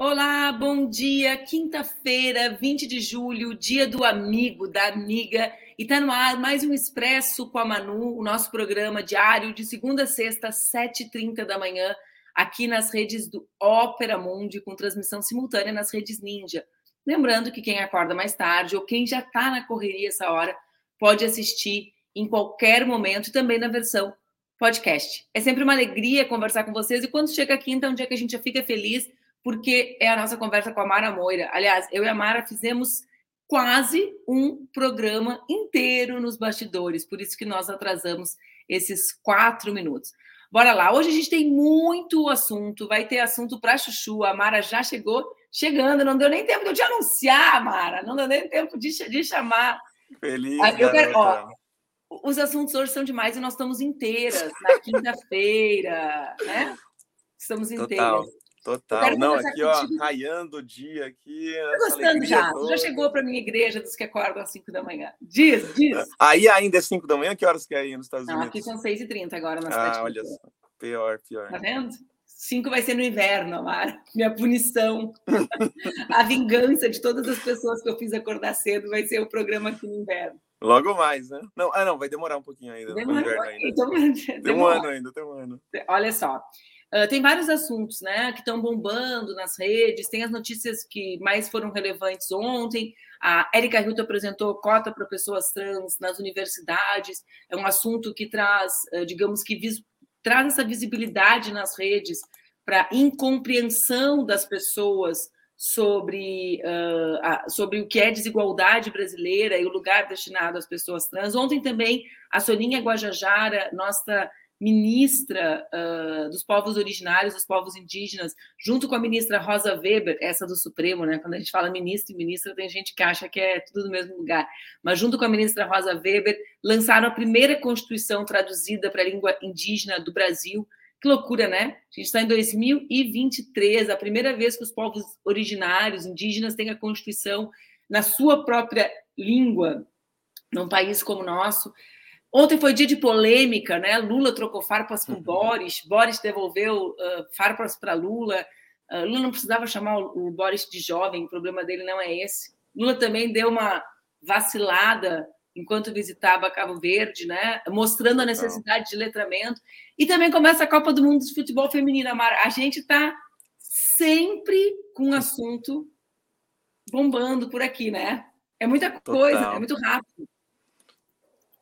Olá, bom dia. Quinta-feira, 20 de julho, dia do amigo, da amiga. E tá no ar mais um Expresso com a Manu, o nosso programa diário de segunda a sexta, 7h30 da manhã, aqui nas redes do Ópera Mundi, com transmissão simultânea nas redes Ninja. Lembrando que quem acorda mais tarde ou quem já está na correria essa hora pode assistir em qualquer momento e também na versão podcast. É sempre uma alegria conversar com vocês e quando chega a quinta é um dia que a gente já fica feliz porque é a nossa conversa com a Mara Moira. Aliás, eu e a Mara fizemos quase um programa inteiro nos bastidores, por isso que nós atrasamos esses quatro minutos. Bora lá, hoje a gente tem muito assunto, vai ter assunto para Chuchu, a Mara já chegou chegando, não deu nem tempo de eu te anunciar, Mara, não deu nem tempo de, de chamar. Feliz, eu quero, ó, os assuntos hoje são demais e nós estamos inteiras na quinta-feira, né? Estamos inteiras. Total. Total. Não, aqui, ó, raiando o dia aqui. Tô gostando já. Toda. Já chegou para minha igreja dos que acordam às 5 da manhã. Diz, diz. Aí ainda é 5 da manhã? Que horas que é aí nos Estados Unidos? Não, aqui são 6h30 agora na cidade. Ah, olha só. Pior, pior. Tá vendo? 5 vai ser no inverno, Amara. Minha punição. a vingança de todas as pessoas que eu fiz acordar cedo vai ser o programa aqui no inverno. Logo mais, né? Não, ah, não, vai demorar um pouquinho ainda. Demora, ainda. Tem um ano ainda, tem um ano. Olha só. Uh, tem vários assuntos né, que estão bombando nas redes, tem as notícias que mais foram relevantes ontem. A Erika Hilton apresentou cota para pessoas trans nas universidades, é um assunto que traz, uh, digamos que vis, traz essa visibilidade nas redes para incompreensão das pessoas sobre, uh, a, sobre o que é desigualdade brasileira e o lugar destinado às pessoas trans. Ontem também a Soninha Guajajara, nossa ministra uh, dos povos originários, dos povos indígenas, junto com a ministra Rosa Weber, essa do Supremo, né? Quando a gente fala ministro e ministra, tem gente que acha que é tudo no mesmo lugar. Mas junto com a ministra Rosa Weber, lançaram a primeira Constituição traduzida para a língua indígena do Brasil. Que loucura, né? A gente está em 2023, a primeira vez que os povos originários, indígenas, têm a Constituição na sua própria língua, num país como o nosso. Ontem foi dia de polêmica, né? Lula trocou farpas com uhum. Boris, Boris devolveu uh, farpas para Lula. Uh, Lula não precisava chamar o, o, Boris de jovem, o problema dele não é esse. Lula também deu uma vacilada enquanto visitava Cabo Verde, né? Mostrando a necessidade de letramento. E também começa a Copa do Mundo de Futebol Feminino, Amara. A gente está sempre com um assunto bombando por aqui, né? É muita coisa, Total. é muito rápido.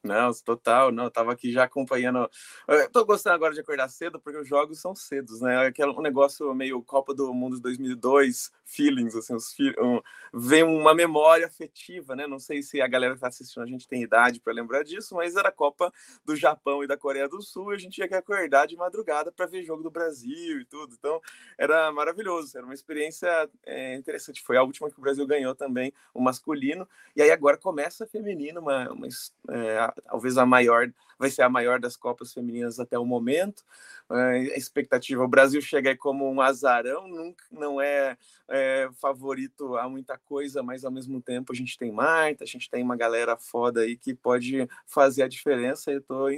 Não, total, não, tava aqui já acompanhando. Eu tô gostando agora de acordar cedo porque os jogos são cedos, né? Aquele um negócio meio Copa do Mundo de 2002, feelings, assim, os um, vem uma memória afetiva, né? Não sei se a galera que tá assistindo a gente tem idade para lembrar disso, mas era a Copa do Japão e da Coreia do Sul, e a gente tinha que acordar de madrugada para ver jogo do Brasil e tudo. Então, era maravilhoso, era uma experiência é, interessante. Foi a última que o Brasil ganhou também, o masculino, e aí agora começa a feminino, uma, uma é, talvez a maior, vai ser a maior das Copas Femininas até o momento. A expectativa, o Brasil chega aí como um azarão, nunca, não é, é, favorito a muita coisa, mas ao mesmo tempo a gente tem Marta, a gente tem uma galera foda aí que pode fazer a diferença. Eu estou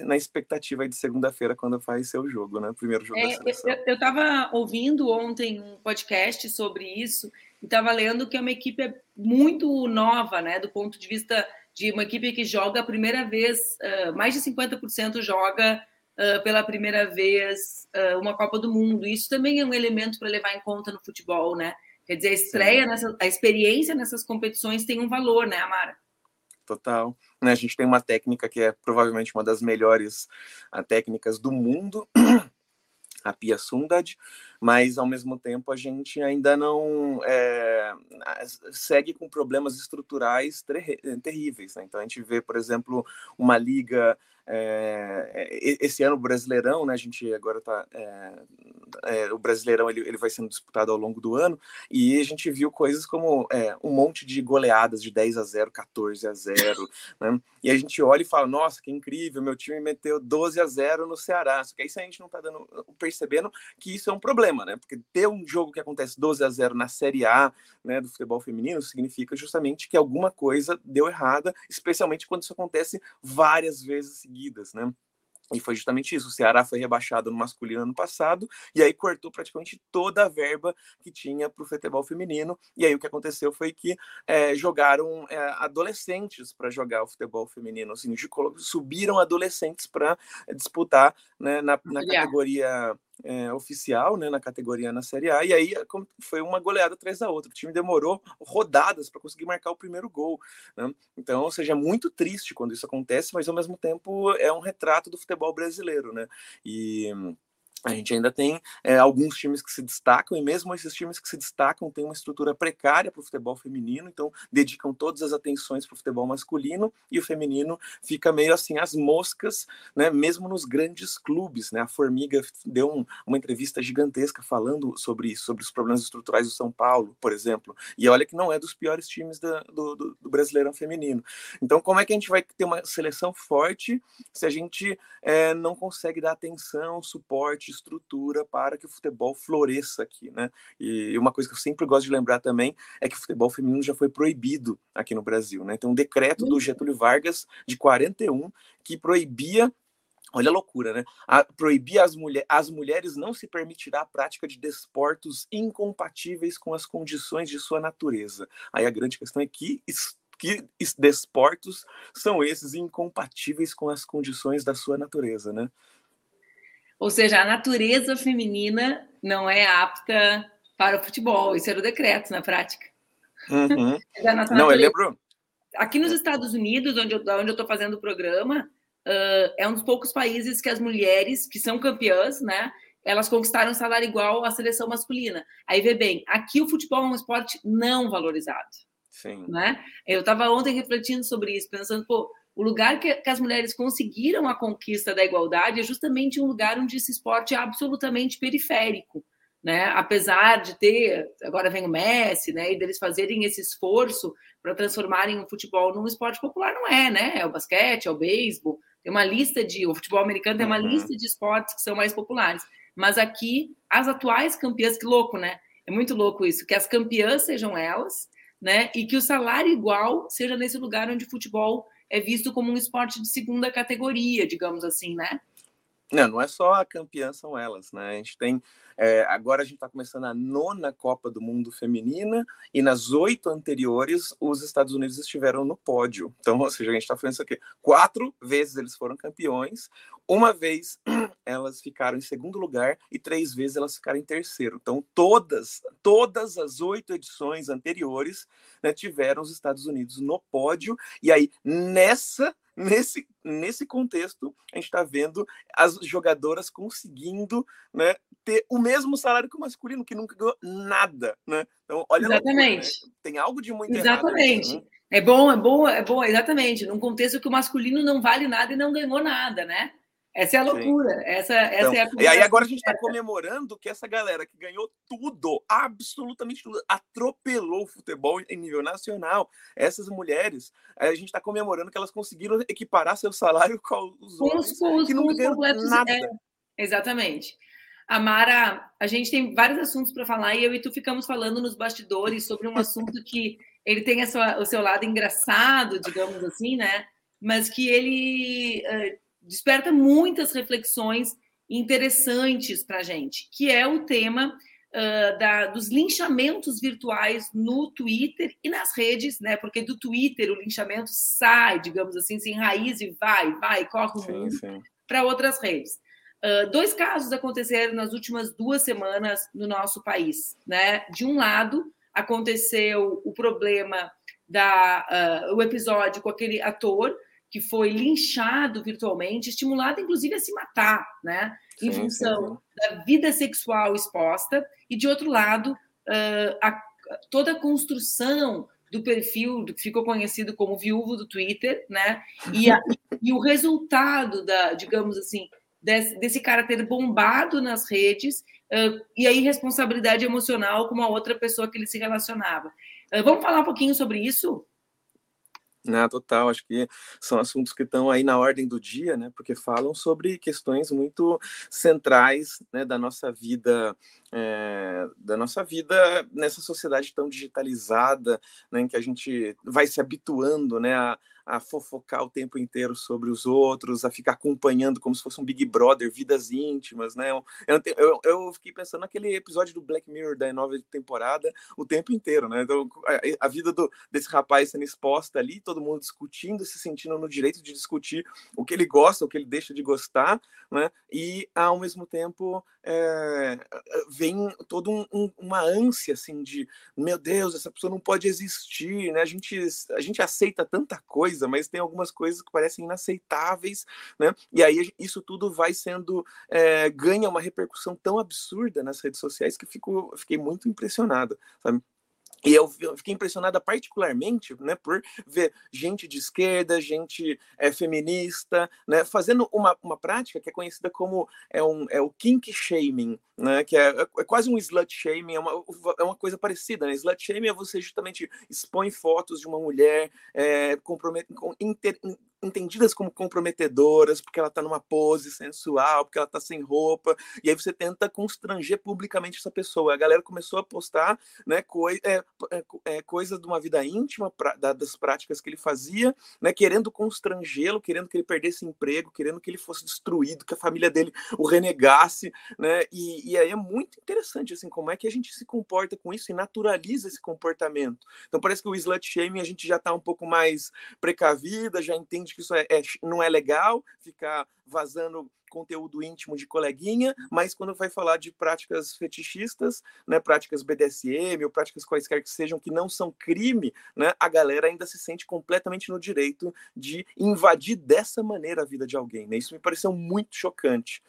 na expectativa de segunda-feira quando faz seu jogo, né? Primeiro jogo é, Eu estava ouvindo ontem um podcast sobre isso e estava lendo que é uma equipe muito nova, né? Do ponto de vista de uma equipe que joga a primeira vez, uh, mais de 50% joga uh, pela primeira vez uh, uma Copa do Mundo. Isso também é um elemento para levar em conta no futebol, né? Quer dizer, a estreia, nessa, a experiência nessas competições tem um valor, né, Amara? Total. Né, a gente tem uma técnica que é provavelmente uma das melhores técnicas do mundo, a Pia Sundad, mas ao mesmo tempo a gente ainda não é, segue com problemas estruturais ter, terríveis. Né? Então a gente vê, por exemplo, uma liga é, esse ano Brasileirão, né? A gente agora está é, é, o Brasileirão ele, ele vai sendo disputado ao longo do ano e a gente viu coisas como é, um monte de goleadas de 10 a 0, 14 a 0, né? E a gente olha e fala, nossa, que incrível, meu time meteu 12 a 0 no Ceará. Só que isso a gente não está dando percebendo que isso é um problema, né? Porque ter um jogo que acontece 12 a 0 na Série A, né, do futebol feminino significa justamente que alguma coisa deu errada, especialmente quando isso acontece várias vezes seguidas, né? E foi justamente isso. O Ceará foi rebaixado no masculino ano passado, e aí cortou praticamente toda a verba que tinha para o futebol feminino. E aí o que aconteceu foi que é, jogaram é, adolescentes para jogar o futebol feminino. Assim, subiram adolescentes para disputar né, na, na categoria é, oficial, né, na categoria na Série A, e aí foi uma goleada atrás da outra. O time demorou rodadas para conseguir marcar o primeiro gol. Né? Então, ou seja, é muito triste quando isso acontece, mas ao mesmo tempo é um retrato do futebol brasileiro, né? E a gente ainda tem é, alguns times que se destacam, e mesmo esses times que se destacam têm uma estrutura precária para o futebol feminino, então dedicam todas as atenções para o futebol masculino, e o feminino fica meio assim as moscas, né, mesmo nos grandes clubes. Né? A Formiga deu um, uma entrevista gigantesca falando sobre isso, sobre os problemas estruturais do São Paulo, por exemplo, e olha que não é dos piores times da, do, do, do Brasileirão feminino. Então, como é que a gente vai ter uma seleção forte se a gente é, não consegue dar atenção, suporte, estrutura para que o futebol floresça aqui, né? E uma coisa que eu sempre gosto de lembrar também é que o futebol feminino já foi proibido aqui no Brasil, né? Tem um decreto do Getúlio Vargas de 41 que proibia Olha a loucura, né? A, proibir as, mulher, as mulheres não se permitirá a prática de desportos incompatíveis com as condições de sua natureza. Aí a grande questão é que que desportos são esses incompatíveis com as condições da sua natureza, né? Ou seja, a natureza feminina não é apta para o futebol. Isso era o decreto na prática. Uhum. é não, eu lembro. Aqui nos Estados Unidos, onde eu onde estou fazendo o programa, uh, é um dos poucos países que as mulheres que são campeãs, né? Elas conquistaram um salário igual à seleção masculina. Aí vê bem, aqui o futebol é um esporte não valorizado. Sim. Né? Eu estava ontem refletindo sobre isso, pensando, pô, o lugar que, que, as mulheres conseguiram a conquista da igualdade é justamente um lugar onde esse esporte é absolutamente periférico. Né? Apesar de ter, agora vem o Messi, né? E deles fazerem esse esforço para transformarem o futebol num esporte popular, não é, né? É o basquete, é o beisebol, tem uma lista de. O futebol americano tem uma uhum. lista de esportes que são mais populares. Mas aqui, as atuais campeãs, que louco, né? É muito louco isso, que as campeãs sejam elas, né? E que o salário igual seja nesse lugar onde o futebol é visto como um esporte de segunda categoria, digamos assim, né? Não, não é só a campeã, são elas, né? A gente tem. É, agora a gente está começando a nona Copa do Mundo Feminina e nas oito anteriores os Estados Unidos estiveram no pódio. Então, ou seja, a gente está falando isso aqui. Quatro vezes eles foram campeões, uma vez elas ficaram em segundo lugar e três vezes elas ficaram em terceiro. Então, todas, todas as oito edições anteriores né, tiveram os Estados Unidos no pódio. E aí, nessa nesse, nesse contexto, a gente está vendo as jogadoras conseguindo né, ter o mesmo salário que o masculino, que nunca ganhou nada. Né? Então, olha Exatamente. Loucura, né? Tem algo de muito Exatamente. Errado, né? É bom, é bom, é bom, exatamente. Num contexto que o masculino não vale nada e não ganhou nada, né? Essa é a loucura. Essa, essa então, é a E aí agora a gente está comemorando que essa galera que ganhou tudo, absolutamente tudo, atropelou o futebol em nível nacional. Essas mulheres, a gente está comemorando que elas conseguiram equiparar seu salário com os outros com os, que não ganham nada. É, exatamente. Amara, a gente tem vários assuntos para falar e eu e tu ficamos falando nos bastidores sobre um assunto que ele tem sua, o seu lado engraçado, digamos assim, né? Mas que ele uh, desperta muitas reflexões interessantes para a gente, que é o tema uh, da, dos linchamentos virtuais no Twitter e nas redes, né? Porque do Twitter o linchamento sai, digamos assim, sem raiz e vai, vai, corre o mundo para outras redes. Uh, dois casos aconteceram nas últimas duas semanas no nosso país, né? De um lado aconteceu o problema da uh, o episódio com aquele ator que foi linchado virtualmente, estimulado inclusive a se matar, né? Em sim, função sim, sim. da vida sexual exposta, e de outro lado, uh, a, toda a construção do perfil do que ficou conhecido como viúvo do Twitter, né? E, a, E o resultado da, digamos assim, desse, desse cara ter bombado nas redes uh, e a irresponsabilidade emocional com uma outra pessoa que ele se relacionava. Uh, vamos falar um pouquinho sobre isso? Não, total, acho que são assuntos que estão aí na ordem do dia, né? Porque falam sobre questões muito centrais né, da nossa vida, é, da nossa vida nessa sociedade tão digitalizada, né, em que a gente vai se habituando né, a, a fofocar o tempo inteiro sobre os outros, a ficar acompanhando como se fosse um Big Brother, vidas íntimas, né? Eu, eu, eu fiquei pensando naquele episódio do Black Mirror da nova temporada o tempo inteiro, né? Então, a, a vida do, desse rapaz sendo exposta ali, todo mundo discutindo, se sentindo no direito de discutir o que ele gosta, o que ele deixa de gostar, né? E ao mesmo tempo é, vem toda um, um, uma ânsia assim de meu Deus, essa pessoa não pode existir, né? A gente, a gente aceita tanta coisa coisa, mas tem algumas coisas que parecem inaceitáveis, né? E aí isso tudo vai sendo é, ganha uma repercussão tão absurda nas redes sociais que fico, fiquei muito impressionado, sabe? E eu fiquei impressionada particularmente né, por ver gente de esquerda, gente é, feminista, né, fazendo uma, uma prática que é conhecida como é, um, é o kink shaming, né, que é, é quase um slut shaming, é uma, é uma coisa parecida. Né? Slut shaming é você justamente expõe fotos de uma mulher é, compromet, inter, entendidas como comprometedoras, porque ela está numa pose sensual, porque ela está sem roupa, e aí você tenta constranger publicamente essa pessoa. A galera começou a postar né, coi é, é, é, coisa de uma vida íntima, pra, das práticas que ele fazia, né, querendo constrangê-lo, querendo que ele perdesse emprego, querendo que ele fosse destruído, que a família dele o renegasse, né, e, e aí é muito interessante, assim, como é que a gente se comporta com isso e naturaliza esse comportamento. Então parece que o slut shaming a gente já está um pouco mais precavida, já entende que isso é, é, não é legal, ficar vazando conteúdo íntimo de coleguinha, mas quando vai falar de práticas fetichistas, né, práticas BDSM ou práticas quaisquer que sejam que não são crime, né, a galera ainda se sente completamente no direito de invadir dessa maneira a vida de alguém. Né? Isso me pareceu muito chocante.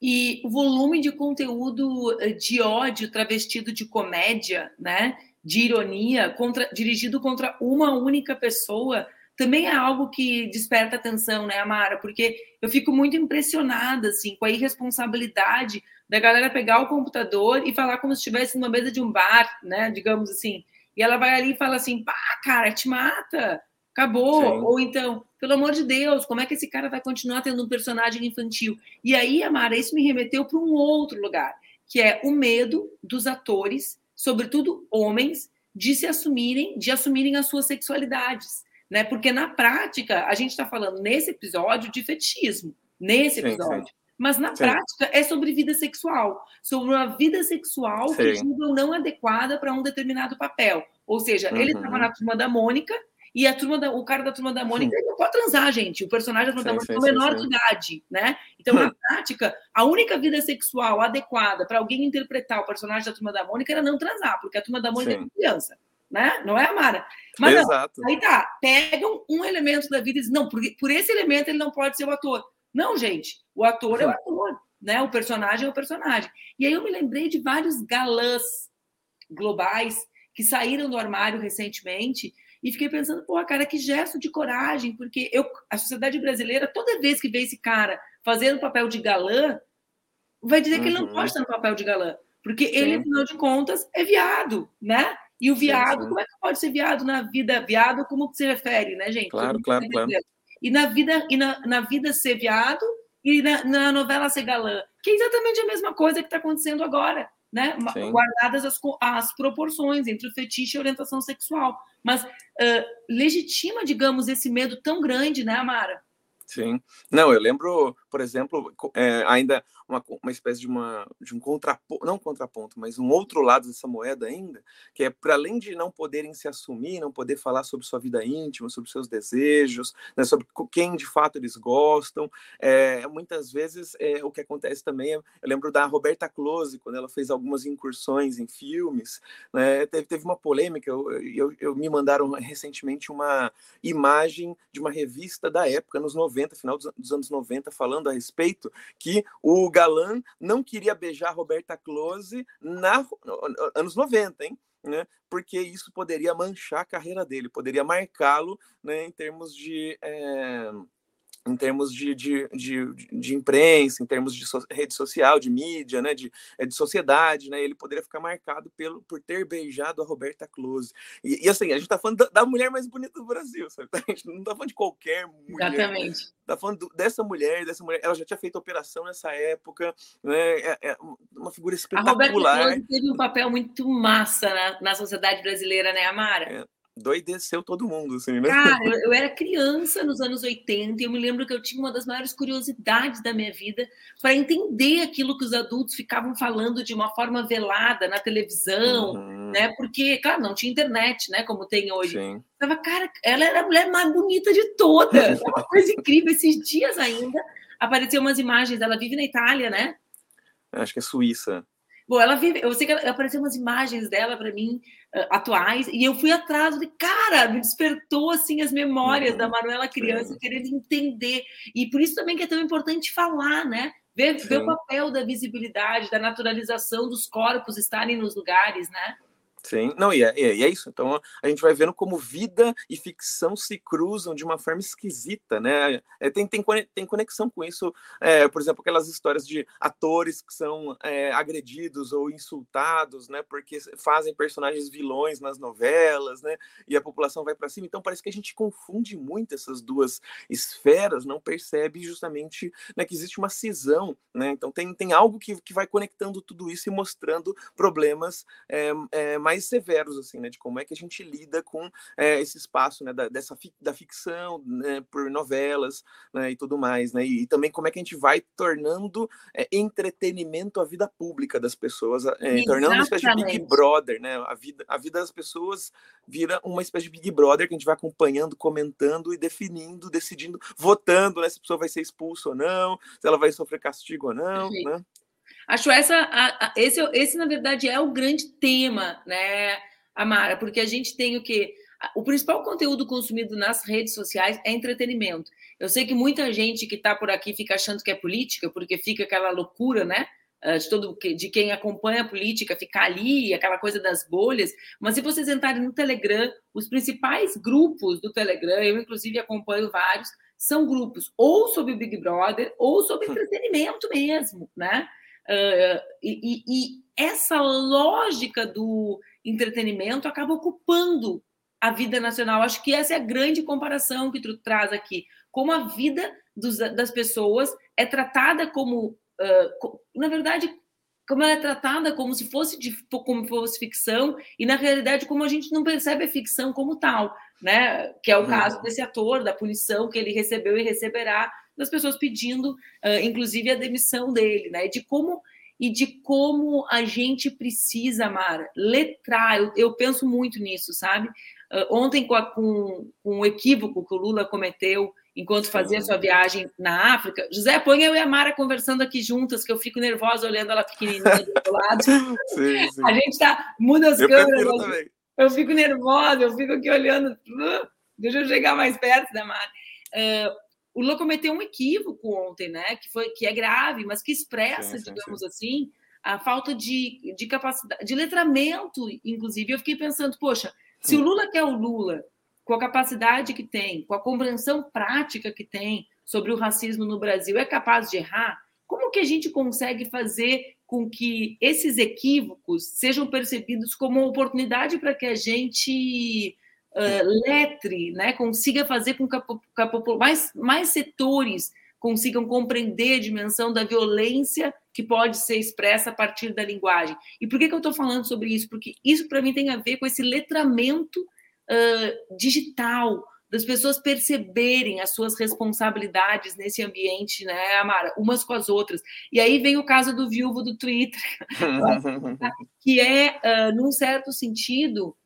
E o volume de conteúdo eh, de ódio travestido de comédia, né, de ironia, contra, dirigido contra uma única pessoa, também é algo que desperta atenção, né, Amara? Porque eu fico muito impressionada, assim, com a irresponsabilidade da galera pegar o computador e falar como se estivesse numa mesa de um bar, né, digamos assim. E ela vai ali e fala assim, pá, cara, te mata, acabou. Sim. Ou então, pelo amor de Deus, como é que esse cara vai continuar tendo um personagem infantil? E aí, Amara, isso me remeteu para um outro lugar, que é o medo dos atores, sobretudo homens, de se assumirem, de assumirem as suas sexualidades né? Porque na prática a gente está falando nesse episódio de fetichismo, nesse episódio. Sim, sim. Mas na sim. prática é sobre vida sexual, sobre uma vida sexual sim. que julgam não adequada para um determinado papel. Ou seja, uhum. ele estava na turma da Mônica e a turma da, o cara da turma da Mônica não pode transar, gente. O personagem da turma da Mônica é menor de idade, né? Então, na prática, a única vida sexual adequada para alguém interpretar o personagem da turma da Mônica era não transar, porque a turma da Mônica é criança né? Não é, Amara? Mas Exato. Não, aí tá, pegam um elemento da vida e dizem, não, por, por esse elemento ele não pode ser o ator. Não, gente, o ator é o ator, né? O personagem é o personagem. E aí eu me lembrei de vários galãs globais que saíram do armário recentemente e fiquei pensando, pô, cara, que gesto de coragem, porque eu, a sociedade brasileira, toda vez que vê esse cara fazendo papel de galã, vai dizer que ele não uhum. pode estar no papel de galã, porque Sim. ele, afinal de contas, é viado, né? E o viado, sim, sim. como é que pode ser viado na vida? Viado, como que se refere, né, gente? Claro, claro, claro. E na vida, e na, na vida ser viado e na, na, novela ser galã, que é exatamente a mesma coisa que está acontecendo agora, né? Sim. Guardadas as, as proporções entre o fetiche e a orientação sexual. Mas uh, legitima, digamos, esse medo tão grande, né, Amara? Sim. Não, eu lembro, por exemplo, é, ainda uma, uma espécie de, uma, de um contraponto, não contraponto, mas um outro lado dessa moeda ainda, que é para além de não poderem se assumir, não poder falar sobre sua vida íntima, sobre seus desejos, né, sobre quem de fato eles gostam, é, muitas vezes é, o que acontece também, é, eu lembro da Roberta Close, quando ela fez algumas incursões em filmes, né, teve, teve uma polêmica, eu, eu, eu, me mandaram recentemente uma imagem de uma revista da época, nos 90, final dos, dos anos 90, falando a respeito que o galã não queria beijar Roberta Close na anos 90, hein? Né? Porque isso poderia manchar a carreira dele, poderia marcá-lo né, em termos de. É em termos de, de, de, de, imprensa, em termos de so, rede social, de mídia, né, de, é, de sociedade, né, ele poderia ficar marcado pelo, por ter beijado a Roberta Close. E, e assim, a gente está falando da, da, mulher mais bonita do Brasil, sabe? A gente não está falando de qualquer mulher. Exatamente. Está falando do, dessa mulher, dessa mulher, ela já tinha feito operação nessa época, né, é, é uma figura espetacular. A Roberta Close teve um papel muito massa na, na sociedade brasileira, né, Amara? É doideceu todo mundo, assim, né? Cara, eu, eu, era criança nos anos 80 e eu me lembro que eu tinha uma das maiores curiosidades da minha vida para entender aquilo que os adultos ficavam falando de uma forma velada na televisão, uhum. né? Porque, claro, não tinha internet, né? Como tem hoje. Sim. Tava, cara, ela era a mulher mais bonita de todas. É uma coisa incrível. Esses dias ainda apareceram umas imagens. Ela vive na Itália, né? Acho que é Suíça. Bom, ela vive, eu sei que apareceram umas imagens dela para mim uh, atuais e eu fui atrás, de cara, me despertou assim as memórias uhum. da Manuela criança, querendo entender. E por isso também que é tão importante falar, né? Ver, ver o papel da visibilidade, da naturalização dos corpos estarem nos lugares, né? Sim, não, e é, e é, isso. Então a gente vai vendo como vida e ficção se cruzam de uma forma esquisita, né? É, tem, tem, tem conexão com isso, é, por exemplo, aquelas histórias de atores que são é, agredidos ou insultados, né? Porque fazem personagens vilões nas novelas, né? E a população vai para cima. Então parece que a gente confunde muito essas duas esferas, não percebe justamente né, que existe uma cisão, né? Então tem, tem algo que, que vai conectando tudo isso e mostrando problemas é, é, mais mais severos, assim, né, de como é que a gente lida com é, esse espaço, né, da, dessa da ficção, né, por novelas, né, e tudo mais, né, e, e, também como é que a gente vai tornando é, entretenimento a vida pública das pessoas, é, tornando uma espécie de Big Brother, né, a vida, a vida das pessoas vira uma espécie de Big Brother que a gente vai acompanhando, comentando e definindo, decidindo, votando, né, se a pessoa vai ser expulsa ou não, se ela vai sofrer castigo ou não, né. Acho essa, a, a, esse, esse, na verdade, é o grande tema, né, Amara? Porque a gente tem o que? O principal conteúdo consumido nas redes sociais é entretenimento. Eu sei que muita gente que está por aqui fica achando que é política, porque fica aquela loucura, né? Ah, de todo de quem acompanha a política ficar ali, aquela coisa das bolhas. Mas se vocês entrarem no Telegram, os principais grupos do Telegram, eu inclusive acompanho vários, são grupos ou sobre o Big Brother ou sobre entretenimento mesmo, né? Uh, e, e, essa lógica do entretenimento acaba ocupando a vida nacional. Acho que essa é a grande comparação que tu traz aqui. Como a vida dos, das pessoas é tratada como, uh, na verdade, como ela é tratada como se fosse de, como fosse ficção e na realidade como a gente não percebe a ficção como tal, né? Que é o uhum. caso desse ator da punição que ele recebeu e receberá das pessoas pedindo, uh, inclusive, a demissão dele, né? De como e de como a gente precisa, Mara, letrar. Eu, eu penso muito nisso, sabe? Uh, ontem, com, a, com, com o equívoco que o Lula cometeu enquanto fazia sua viagem na África, José, põe eu e a Mara conversando aqui juntas, que eu fico nervosa olhando ela pequenininha do outro lado. Sim, sim. A gente tá, muda as eu câmeras. Eu fico nervosa, eu fico aqui olhando. Deixa eu chegar mais perto da Mara. Uh, o Lula cometeu um equívoco ontem, né? Que foi que é grave, mas que expressa, sim, sim, digamos sim. assim, a falta de, de capacidade, de letramento, inclusive. Eu fiquei pensando, poxa, se o Lula quer o Lula, com a capacidade que tem, com a compreensão prática que tem sobre o racismo no Brasil, é capaz de errar, como que a gente consegue fazer com que esses equívocos sejam percebidos como uma oportunidade para que a gente uh, letre, né, consiga fazer com que, a, mais, mais setores consigam compreender a dimensão da violência que pode ser expressa a partir da linguagem. E por que, que eu estou falando sobre isso? Porque isso, para mim, tem a ver com esse letramento uh, digital, das pessoas perceberem as suas responsabilidades nesse ambiente, né, Amara, umas com as outras. E aí vem o caso do viúvo do Twitter, que é, uh, num certo sentido,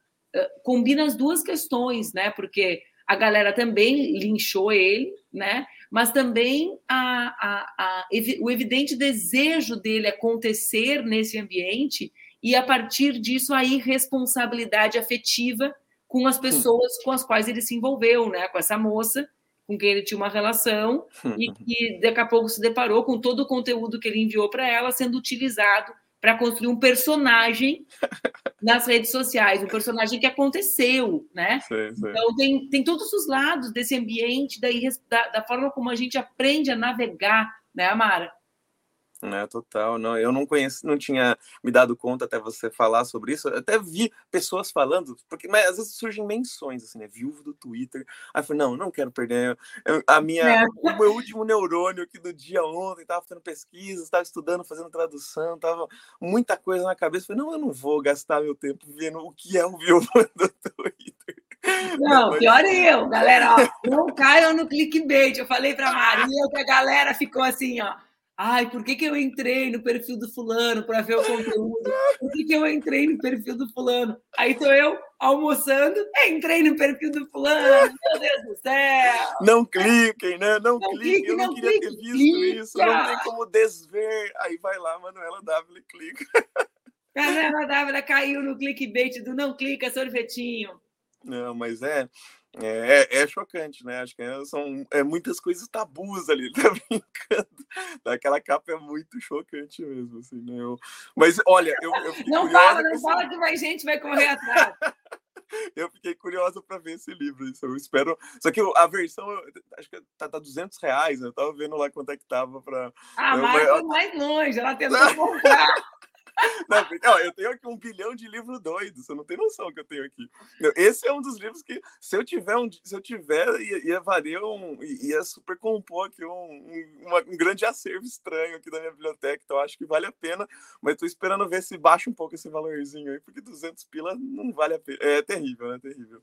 combina as duas questões, né? Porque a galera também linchou ele, né? Mas também a, a, a, o evidente desejo dele acontecer nesse ambiente e, a partir disso, a irresponsabilidade afetiva com as pessoas com as quais ele se envolveu, né? Com essa moça com quem ele tinha uma relação e que daqui a pouco se deparou com todo o conteúdo que ele enviou para ela sendo utilizado para construir um personagem nas redes sociais, um personagem que aconteceu, né? Sim, sim. Então tem, tem todos os lados desse ambiente, da, da forma como a gente aprende a navegar, né, Amara? Né? Total, não, eu não conheci, não tinha me dado conta até você falar sobre isso. Eu até vi pessoas falando, porque mas às vezes surgem menções assim, né? Viúvo do Twitter. Aí eu falei, não, não quero perder eu, a minha, é. o meu último neurônio aqui do dia ontem, estava fazendo pesquisa, estava estudando, fazendo tradução, tava muita coisa na cabeça. Eu falei, não, eu não vou gastar meu tempo vendo o que é um viúvo do Twitter. Não, pior é eu, galera. Ó, não caiam no clickbait. Eu falei para Maria que a galera ficou assim, ó Ai, por que, que eu entrei no perfil do fulano para ver o conteúdo? Por que, que eu entrei no perfil do fulano? Aí estou eu almoçando, entrei no perfil do fulano, meu Deus do céu! Não cliquem, né? Não, não cliquem, eu não, não queria clique, ter visto clica. isso, não tem como desver. Aí vai lá, Manuela W clica. Manuela W caiu no clickbait do não clica, sorvetinho. Não, mas é, é, é, chocante, né? Acho que são é, muitas coisas tabus ali, tá brincando. Aquela capa é muito chocante mesmo, assim, né? Eu, mas olha, eu, eu Não fala, não fala que mais gente vai correr atrás. eu fiquei curiosa para ver esse livro. Isso eu espero. Só que a versão, acho que tá, tá 200 reais. Né? Eu tava vendo lá quanto é que tava para. Ah, mas foi mais longe. Ela tentou comprar. Não, ó, eu tenho aqui um bilhão de livros doidos, você não tem noção que eu tenho aqui. Esse é um dos livros que, se eu tiver, um, se eu tiver ia, ia valer um. ia super compor aqui um, um, um grande acervo estranho aqui da minha biblioteca, então acho que vale a pena, mas estou esperando ver se baixa um pouco esse valorzinho aí, porque 200 pila não vale a pena. É terrível, né? Terrível.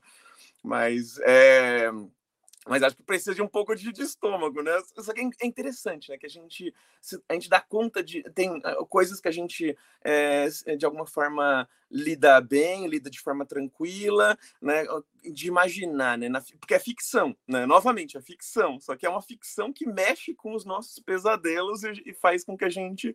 Mas é mas acho que precisa de um pouco de, de, estômago, né? Só que é interessante, né? Que a gente, a gente dá conta de. Tem ah, coisas que a gente, é, de alguma forma, lida bem, lida de forma tranquila, né? De imaginar, né? Na, porque é ficção, né? Novamente, é ficção, só que é uma ficção que mexe com os nossos pesadelos e, e faz com que a gente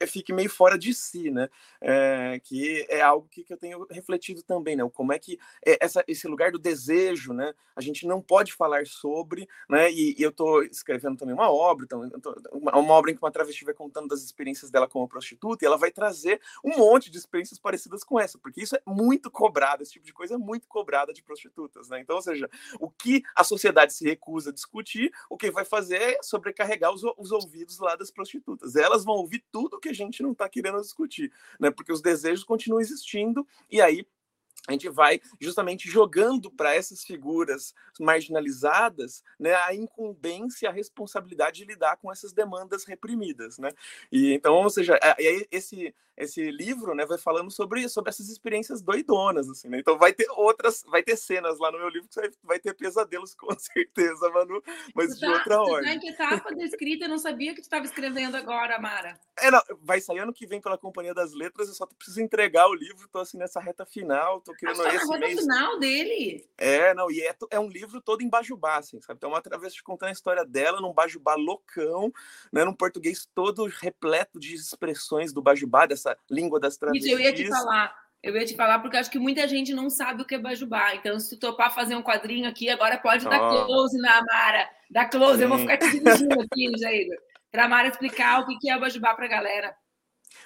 é, fique meio fora de si, né? É, que é algo que, que, eu tenho refletido também, né? Como é que é essa, esse lugar do desejo, né? A gente não pode falar sobre, né? E, e eu estou escrevendo também uma obra, então, uma, uma obra em que uma travesti vai contando das experiências dela como prostituta e ela vai trazer um monte de experiências parecidas parecidas com essa, porque isso é muito cobrado, esse tipo de coisa é muito cobrada de prostitutas, né? Então, ou seja, o que a sociedade se recusa a discutir, o que vai fazer é sobrecarregar os, os ouvidos lá das prostitutas. Elas vão ouvir tudo que a gente não está querendo discutir, né? Porque os desejos continuam existindo e aí a gente vai justamente jogando para essas figuras marginalizadas né, a incumbência, a responsabilidade de lidar com essas demandas reprimidas. Né? E, então, ou seja, esse, esse livro né, vai falando sobre, sobre essas experiências doidonas. Assim, né? Então vai ter outras, vai ter cenas lá no meu livro que vai, vai ter pesadelos, com certeza, Manu, mas tá, de outra hora. Tá em que etapa da escrita? Eu não sabia que tu estava escrevendo agora, Mara. É, não, vai sair ano que vem pela Companhia das Letras, eu só preciso entregar o livro, estou assim nessa reta final, tô querendo ah, esse mês. final dele? É, não, e é, é um livro todo em Bajubá, assim, sabe? Então, uma travessa contando a história dela num Bajubá loucão, né? Num português todo repleto de expressões do Bajubá, dessa língua das travestis. Isso, eu ia te falar. Eu ia te falar porque acho que muita gente não sabe o que é Bajubá. Então, se tu topar fazer um quadrinho aqui, agora pode oh. dar close na Mara. Dá close, Sim. eu vou ficar te dirigindo aqui, Jair. Para a Mara explicar o que é Bajubá para a galera.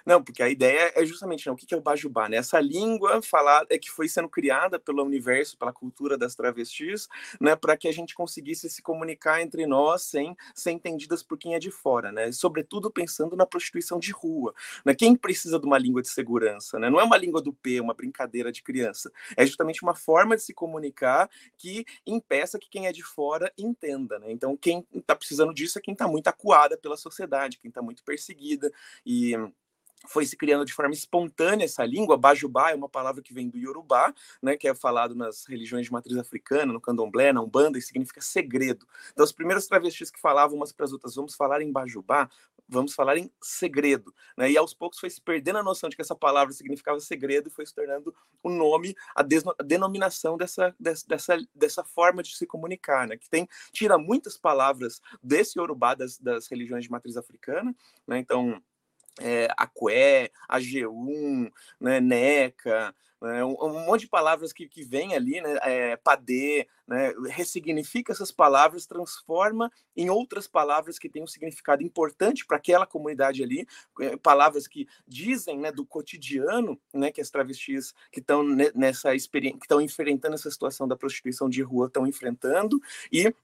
Não, porque a ideia é justamente né, o que é o Bajubá, né? Essa língua falada é que foi sendo criada pelo universo, pela cultura das travestis, né? Para que a gente conseguisse se comunicar entre nós sem ser entendidas por quem é de fora, né? Sobretudo pensando na prostituição de rua, né? Quem precisa de uma língua de segurança, né? Não é uma língua do P, uma brincadeira de criança. É justamente uma forma de se comunicar que impeça que quem é de fora entenda, né? Então, quem está precisando disso é quem está muito acuada pela sociedade, quem está muito perseguida e foi se criando de forma espontânea essa língua. Bajubá é uma palavra que vem do Yorubá, né, que é falado nas religiões de matriz africana, no candomblé, na umbanda, e significa segredo. Então, as primeiras travestis que falavam umas para as outras, vamos falar em Bajubá, vamos falar em segredo. Né? E aos poucos foi se perdendo a noção de que essa palavra significava segredo e foi se tornando o nome, a, a denominação dessa, dessa, dessa forma de se comunicar, né? que tem, tira muitas palavras desse Yorubá das, das religiões de matriz africana. Né? Então, é, Aqué, AG1, né, NECA, né, um, um, monte de palavras que, que vem ali, né, é, padê, né, ressignifica essas palavras, transforma em outras palavras que têm um significado importante para aquela comunidade ali, é, palavras que dizem né, do cotidiano, né, que as travestis que estão nessa experiência, que estão enfrentando essa situação da prostituição de rua estão enfrentando, e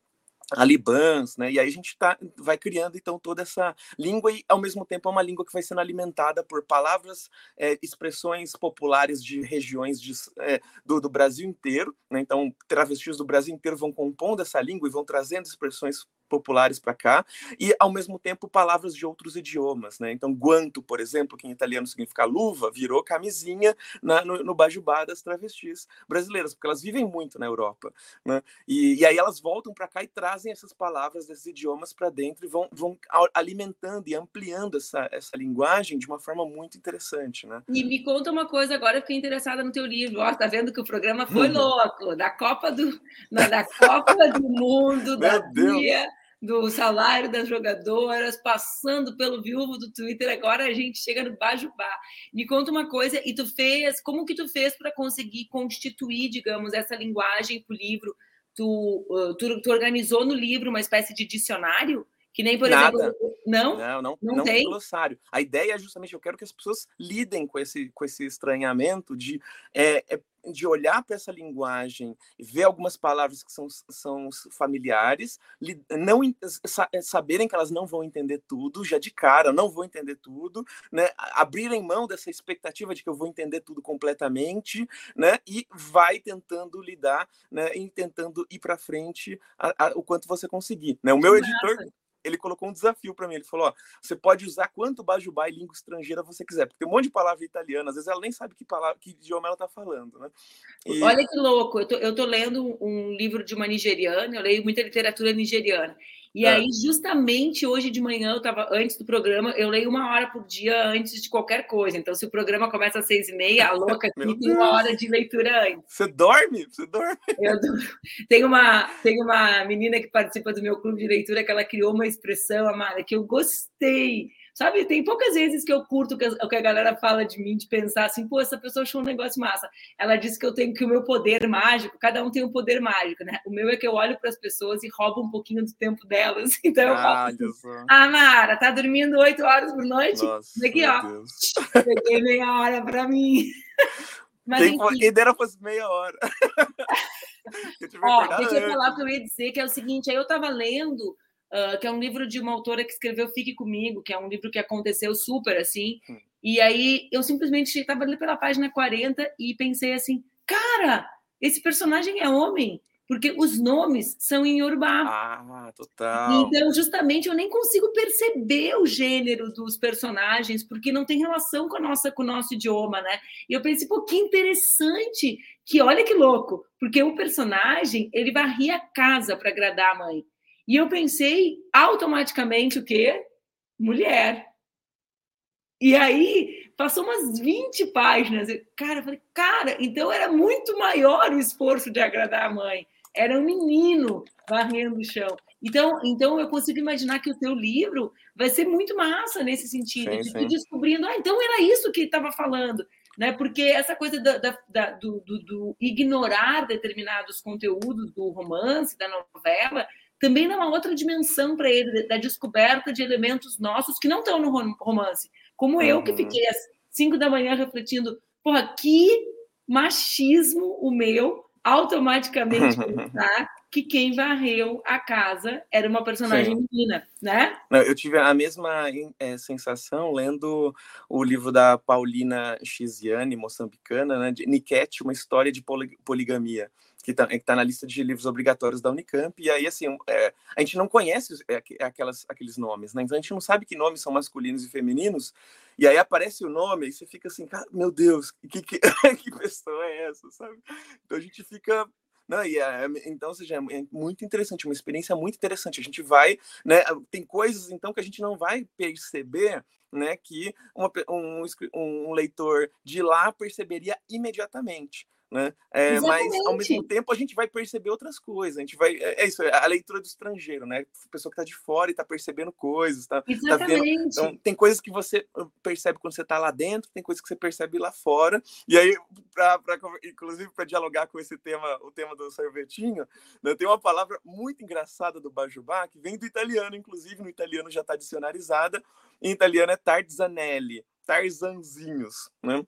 alibãs, né? E aí a gente tá, vai criando então toda essa língua e ao mesmo tempo é uma língua que vai sendo alimentada por palavras, é, expressões populares de regiões de, é, do, do, Brasil inteiro, né? Então travestis do Brasil inteiro vão compondo essa língua e vão trazendo expressões populares para cá, e ao mesmo tempo palavras de outros idiomas, né? Então, guanto, por exemplo, que em italiano significa luva, virou camisinha na, no, no bajubá das travestis brasileiras, porque elas vivem muito na Europa, né? E, e aí elas voltam para cá e trazem essas palavras desses idiomas para dentro e vão, vão alimentando e ampliando essa, essa linguagem de uma forma muito interessante, né? E me conta uma coisa agora, eu fiquei interessada no teu livro, ó, tá vendo que o programa foi uhum. louco, da Copa do, da Copa do Mundo, da Deus. Dia do salário das jogadoras, passando pelo viúvo do Twitter, agora a gente chega no Bajubá. Me conta uma coisa, e tu fez, como que tu fez para conseguir constituir, digamos, essa linguagem para o livro? Tu, tu, tu, organizou no livro uma espécie de dicionário? Que nem, por Nada. exemplo. Não? Não, não, não, não tem glossário. A ideia é justamente, eu quero que as pessoas lidem com esse, com esse estranhamento de é, é de olhar para essa linguagem ver algumas palavras que são, são familiares, não saberem que elas não vão entender tudo, já de cara, não vou entender tudo, né? abrirem mão dessa expectativa de que eu vou entender tudo completamente, né? e vai tentando lidar, né? e tentando ir para frente a, a, o quanto você conseguir. Né? O meu editor ele colocou um desafio para mim. Ele falou: ó, você pode usar quanto bajubá e língua estrangeira você quiser, porque tem um monte de palavra italiana, às vezes ela nem sabe que palavra, que idioma ela está falando, né? E... Olha que louco! Eu tô, eu tô lendo um livro de uma nigeriana, eu leio muita literatura nigeriana. E é. aí, justamente hoje de manhã, eu estava antes do programa, eu leio uma hora por dia antes de qualquer coisa. Então, se o programa começa às seis e meia, a louca aqui tem uma hora de leitura antes. Você dorme? Você dorme? Eu, tem, uma, tem uma menina que participa do meu clube de leitura que ela criou uma expressão, Amada, que eu gostei Sabe, tem poucas vezes que eu curto o que a galera fala de mim, de pensar assim, pô, essa pessoa achou um negócio massa. Ela disse que eu tenho que o meu poder mágico, cada um tem um poder mágico, né? O meu é que eu olho para as pessoas e roubo um pouquinho do tempo delas. Então eu falo assim, ah, Mara, tá dormindo oito horas por noite? Nossa, Aqui, ó. Peguei meia hora para mim. Mas, quem, enfim. quem dera fosse meia hora. Ó, deixa eu falar o que eu ia dizer, que é o seguinte, aí eu estava lendo uh, que é um livro de uma autora que escreveu Fique Comigo, que é um livro que aconteceu super assim. Hum. E aí eu simplesmente estava ali pela página 40 e pensei assim: cara, esse personagem é homem porque os nomes são em Yorubá. Ah, total. Então, justamente, eu nem consigo perceber o gênero dos personagens, porque não tem relação com, a nossa, com o nosso idioma, né? E eu pensei, pô, que interessante, que olha que louco, porque o personagem, ele varria a casa para agradar a mãe. E eu pensei automaticamente o quê? Mulher. E aí passou umas 20 páginas. Cara, eu falei, cara, então era muito maior o esforço de agradar a mãe. Era um menino varrendo o chão. Então, então eu consigo imaginar que o teu livro vai ser muito massa nesse sentido, sim, de sim. descobrindo, ah, então era isso que estava falando. Né? Porque essa coisa da, da, da, do, do, do ignorar determinados conteúdos do romance, da novela, também dá uma outra dimensão para ele, da descoberta de elementos nossos que não estão no romance. Como uhum. eu, que uhum. fiquei às cinco da manhã refletindo, porra, que machismo o meu, automaticamente pensar que quem varreu a casa era uma personagem Sim. menina, né? Eu tive a mesma é, sensação lendo o livro da Paulina Chiziane, moçambicana, né, de Niket, uma história de poligamia que está tá na lista de livros obrigatórios da Unicamp, e aí, assim, é, a gente não conhece é, aquelas, aqueles nomes, né? Então a gente não sabe que nomes são masculinos e femininos, e aí aparece o nome, e você fica assim, meu Deus, que, que, que pessoa é essa, sabe? Então a gente fica não, e é, então, ou seja, é muito interessante, uma experiência muito interessante. A gente vai, né? Tem coisas então que a gente não vai perceber, né? Que uma, um, um leitor de lá perceberia imediatamente né? É, mas ao mesmo tempo a gente vai perceber outras coisas. A gente vai é, é isso, é a leitura do estrangeiro, né? A pessoa que está de fora e está percebendo coisas, tá, tá. Então, tem coisas que você percebe quando você está lá dentro, tem coisas que você percebe lá fora. E aí, pra, pra inclusive para dialogar com esse tema, o tema do sorvetinho, né, tem uma palavra muito engraçada do Bajubá que vem do italiano, inclusive no italiano já está dicionarizada. Em italiano é tarzanelli, tarzanzinhos, né?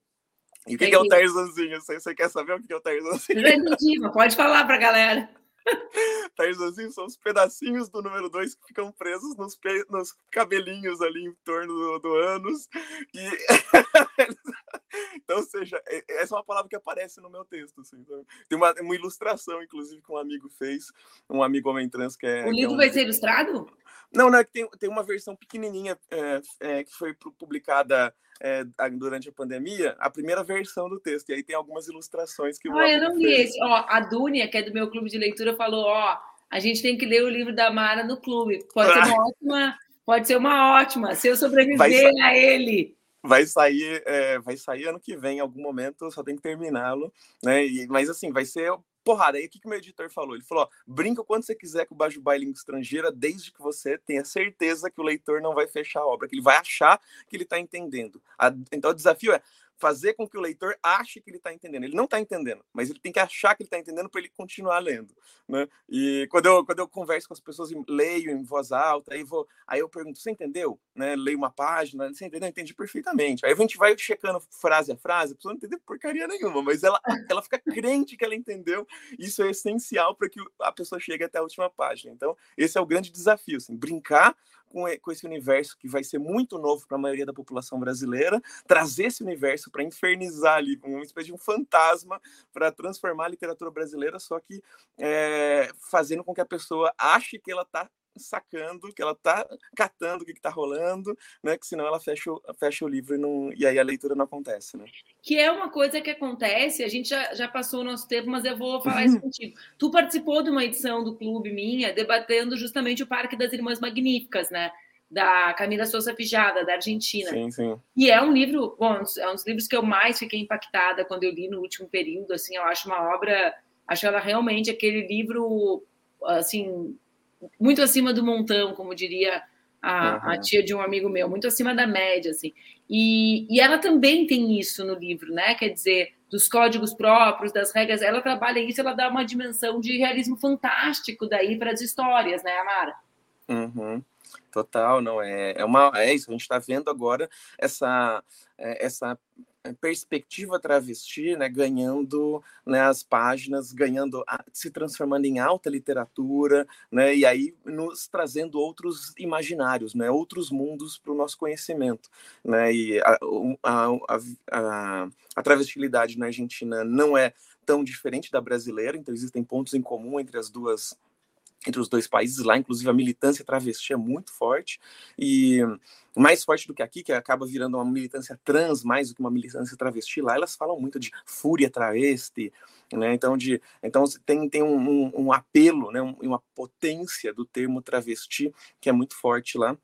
E o que, que, é o Tarzanzinho? Você, você quer saber o que é o Tarzanzinho? Entendi, pode falar para a galera. Tarzanzinho são os pedacinhos do número 2 que ficam presos nos, pe... nos cabelinhos ali em torno do, do ânus. E... então, ou seja, essa é uma palavra que aparece no meu texto. Assim. Então, tem uma, uma, ilustração, inclusive, que um amigo fez, um amigo homem trans que é. O livro é um... vai ser ilustrado? Não, não, é que tem, tem uma versão pequenininha é, é, que foi publicada é, durante a pandemia, a primeira versão do texto. E aí tem algumas ilustrações que Ah, eu não li esse. Ó, a Dúnia, que é do meu clube de leitura, falou: ó, a gente tem que ler o livro da Mara no clube. Pode ser uma ótima, pode ser uma ótima, se eu sobreviver a ele. Vai sair, é, vai sair ano que vem, em algum momento, só tem que terminá-lo, né? E, mas assim, vai ser porrada. Aí o que, que o meu editor falou? Ele falou: ó, brinca quanto você quiser com o Bajubá em língua estrangeira, desde que você tenha certeza que o leitor não vai fechar a obra, que ele vai achar que ele está entendendo. A, então o desafio é fazer com que o leitor ache que ele está entendendo. Ele não está entendendo, mas ele tem que achar que ele está entendendo para ele continuar lendo. Né? E quando eu, quando eu converso com as pessoas, leio em voz alta, aí, vou, aí eu pergunto, você entendeu? Né? Leio uma página, você entendeu? Eu entendi perfeitamente. Aí a gente vai checando frase a frase, a pessoa não entendeu porcaria nenhuma, mas ela, ela fica crente que ela entendeu. Isso é essencial para que a pessoa chegue até a última página. Então, esse é o grande desafio, assim, brincar com, com esse universo que vai ser muito novo para a maioria da população brasileira, trazer esse universo para infernizar ali, uma espécie de um fantasma para transformar a literatura brasileira, só que é, fazendo com que a pessoa ache que ela está sacando, que ela tá catando o que, está rolando, né? Que senão ela fecha o, fecha o livro e, não, e aí a leitura não acontece, né? Que é uma coisa que acontece, a gente já, já passou o nosso tempo, mas eu vou falar uhum. isso contigo. Tu participou de uma edição do clube minha, debatendo justamente o Parque das Irmãs Magníficas, né? Da Camila Souza Fijada, da Argentina. Sim, sim. E é um livro, bom, é um dos livros que eu mais fiquei impactada quando eu li no último período, assim, eu acho uma obra, acho ela realmente aquele livro, assim, muito acima do montão, como diria a, uhum. a, tia de um amigo meu, muito acima da média, assim. E, e ela também tem isso no livro, né? Quer dizer, dos códigos próprios, das regras, ela trabalha isso, ela dá uma dimensão de realismo fantástico daí para as histórias, né, Amara? Uhum. Total, não é, é uma é isso. A gente está vendo agora essa é, essa perspectiva travesti, né, ganhando né, as páginas, ganhando, se transformando em alta literatura, né, e aí nos trazendo outros imaginários, né, outros mundos para o nosso conhecimento, né, e a, a, a, a travestilidade na Argentina não é tão diferente da brasileira, então existem pontos em comum entre as duas entre os dois países lá, inclusive a militância travesti é muito forte e mais forte do que aqui, que acaba virando uma militância trans mais do que uma militância travesti. Lá elas falam muito de fúria travesti, né? Então, de, então tem, tem um, um, apelo, né? Um, uma potência do termo travesti que é muito forte lá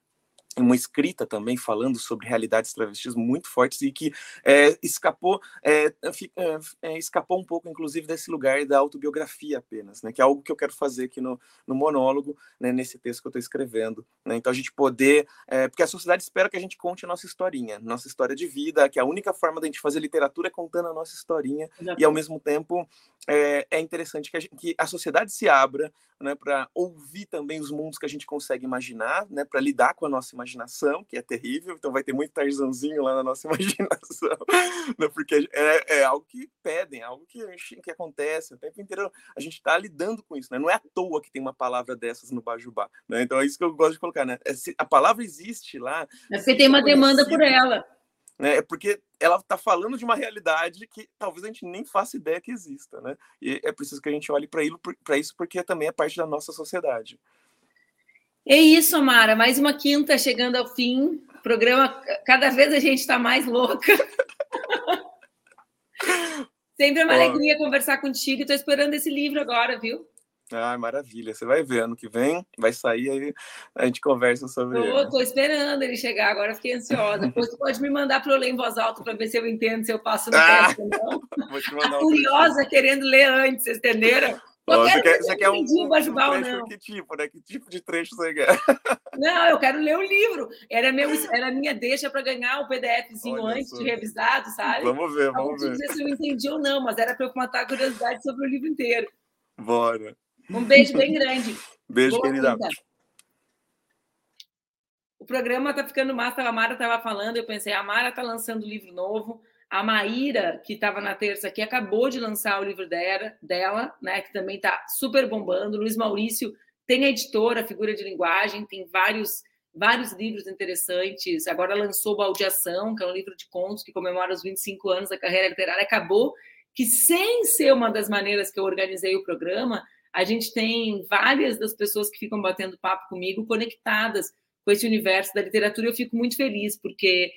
uma escrita também falando sobre realidades travestis muito fortes e que é, escapou é, é, é, escapou um pouco inclusive desse lugar da autobiografia apenas né que é algo que eu quero fazer aqui no, no monólogo né, nesse texto que eu estou escrevendo né? então a gente poder é, porque a sociedade espera que a gente conte a nossa historinha nossa história de vida que a única forma da gente fazer literatura é contando a nossa historinha e ao mesmo tempo é, é interessante que a, gente, que a sociedade se abra né, para ouvir também os mundos que a gente consegue imaginar né, para lidar com a nossa imaginação, que é terrível, então vai ter muito Tarzanzinho lá na nossa imaginação, né, porque é, é, algo que pedem, algo que, que acontece o tempo inteiro, a gente está lidando com isso, né? não é à toa que tem uma palavra dessas no Bajubá, né? então é isso que eu gosto de colocar, né? É, a palavra existe lá. É porque tem uma demanda por ela. Né? É porque ela está falando de uma realidade que talvez a gente nem faça ideia que exista, né? E é preciso que a gente olhe para isso porque também é parte da nossa sociedade. É isso, Mara. Mais uma quinta chegando ao fim. O programa, cada vez a gente está mais louca. Sempre é uma alegria conversar contigo. Estou esperando esse livro agora, viu? Ah, maravilha. Você vai ver ano que vem, vai sair aí, a gente conversa sobre ele. Estou esperando ele chegar, agora fiquei ansiosa. Depois você pode me mandar para eu ler em voz alta para ver se eu entendo, se eu passo no ah, teste ou não. vou te mandar um Curiosa querendo ler antes, vocês entenderam? Você quer, você quer um, um, um trecho, não. que tipo, né? Que tipo de trecho você quer? Não, eu quero ler o livro. Era, meu, era minha deixa para ganhar o PDFzinho Olha antes isso. de revisado, sabe? Vamos ver, vamos ver. Não sei se eu entendi ou não, mas era para eu matar a curiosidade sobre o livro inteiro. Bora. Um beijo bem grande. Beijo, Boa querida. Vida. O programa tá ficando massa. A Mara estava falando, eu pensei, a Mara tá lançando livro novo. A Maíra, que estava na terça aqui, acabou de lançar o livro dela, né, que também está super bombando. Luiz Maurício tem a editora, Figura de Linguagem, tem vários, vários livros interessantes. Agora lançou Baldeação, que é um livro de contos que comemora os 25 anos da carreira literária. Acabou que, sem ser uma das maneiras que eu organizei o programa, a gente tem várias das pessoas que ficam batendo papo comigo conectadas com esse universo da literatura. Eu fico muito feliz, porque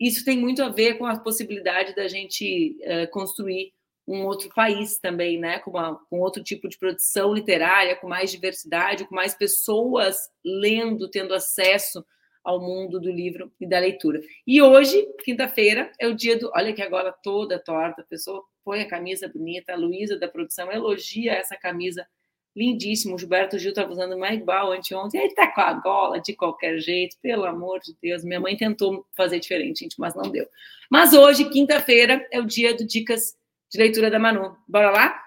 isso tem muito a ver com a possibilidade da gente uh, construir um outro país também, né? Com, uma, com outro tipo de produção literária, com mais diversidade, com mais pessoas lendo, tendo acesso ao mundo do livro e da leitura. E hoje, quinta-feira, é o dia do. Olha que agora toda torta, a pessoa põe a camisa bonita, a Luísa da produção elogia essa camisa lindíssimo. O Gilberto Gil estava usando uma igual anteontem. Ele está com a gola de qualquer jeito, pelo amor de Deus. Minha mãe tentou fazer diferente, gente, mas não deu. Mas hoje, quinta-feira, é o dia do Dicas de Leitura da Manu. Bora lá?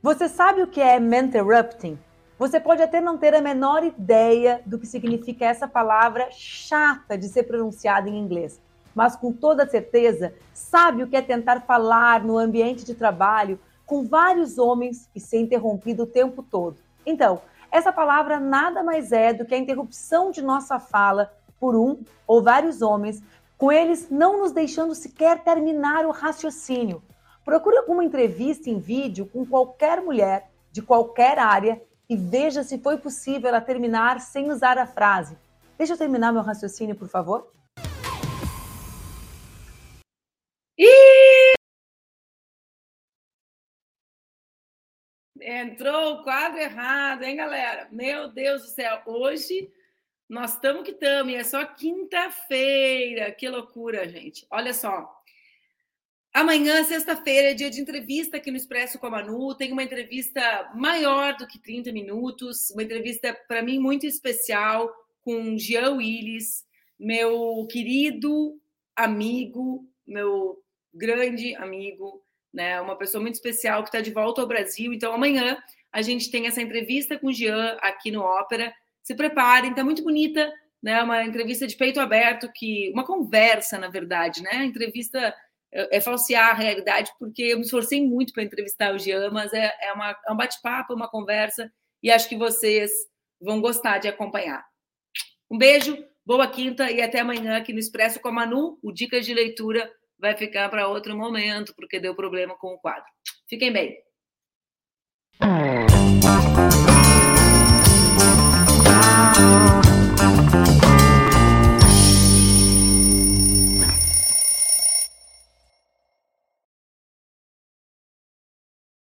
Você sabe o que é interrupting? Você pode até não ter a menor ideia do que significa essa palavra chata de ser pronunciada em inglês mas com toda certeza sabe o que é tentar falar no ambiente de trabalho com vários homens e ser interrompido o tempo todo. Então, essa palavra nada mais é do que a interrupção de nossa fala por um ou vários homens, com eles não nos deixando sequer terminar o raciocínio. Procure alguma entrevista em vídeo com qualquer mulher de qualquer área e veja se foi possível ela terminar sem usar a frase. Deixa eu terminar meu raciocínio, por favor. E entrou o quadro errado, hein, galera? Meu Deus do céu, hoje nós estamos que estamos, e é só quinta-feira. Que loucura, gente. Olha só. Amanhã, sexta-feira, é dia de entrevista aqui no Expresso com a Manu. Tem uma entrevista maior do que 30 minutos, uma entrevista para mim muito especial com Jean Willis, meu querido amigo, meu grande amigo, né? Uma pessoa muito especial que está de volta ao Brasil. Então, amanhã a gente tem essa entrevista com o Jean aqui no Ópera. Se preparem, tá muito bonita, né? Uma entrevista de peito aberto, que uma conversa, na verdade, né? entrevista é, é falsear a realidade, porque eu me esforcei muito para entrevistar o Jean, mas é, é, uma, é um bate-papo, uma conversa, e acho que vocês vão gostar de acompanhar. Um beijo, boa quinta e até amanhã aqui no Expresso com a Manu, o Dicas de Leitura vai ficar para outro momento, porque deu problema com o quadro. Fiquem bem.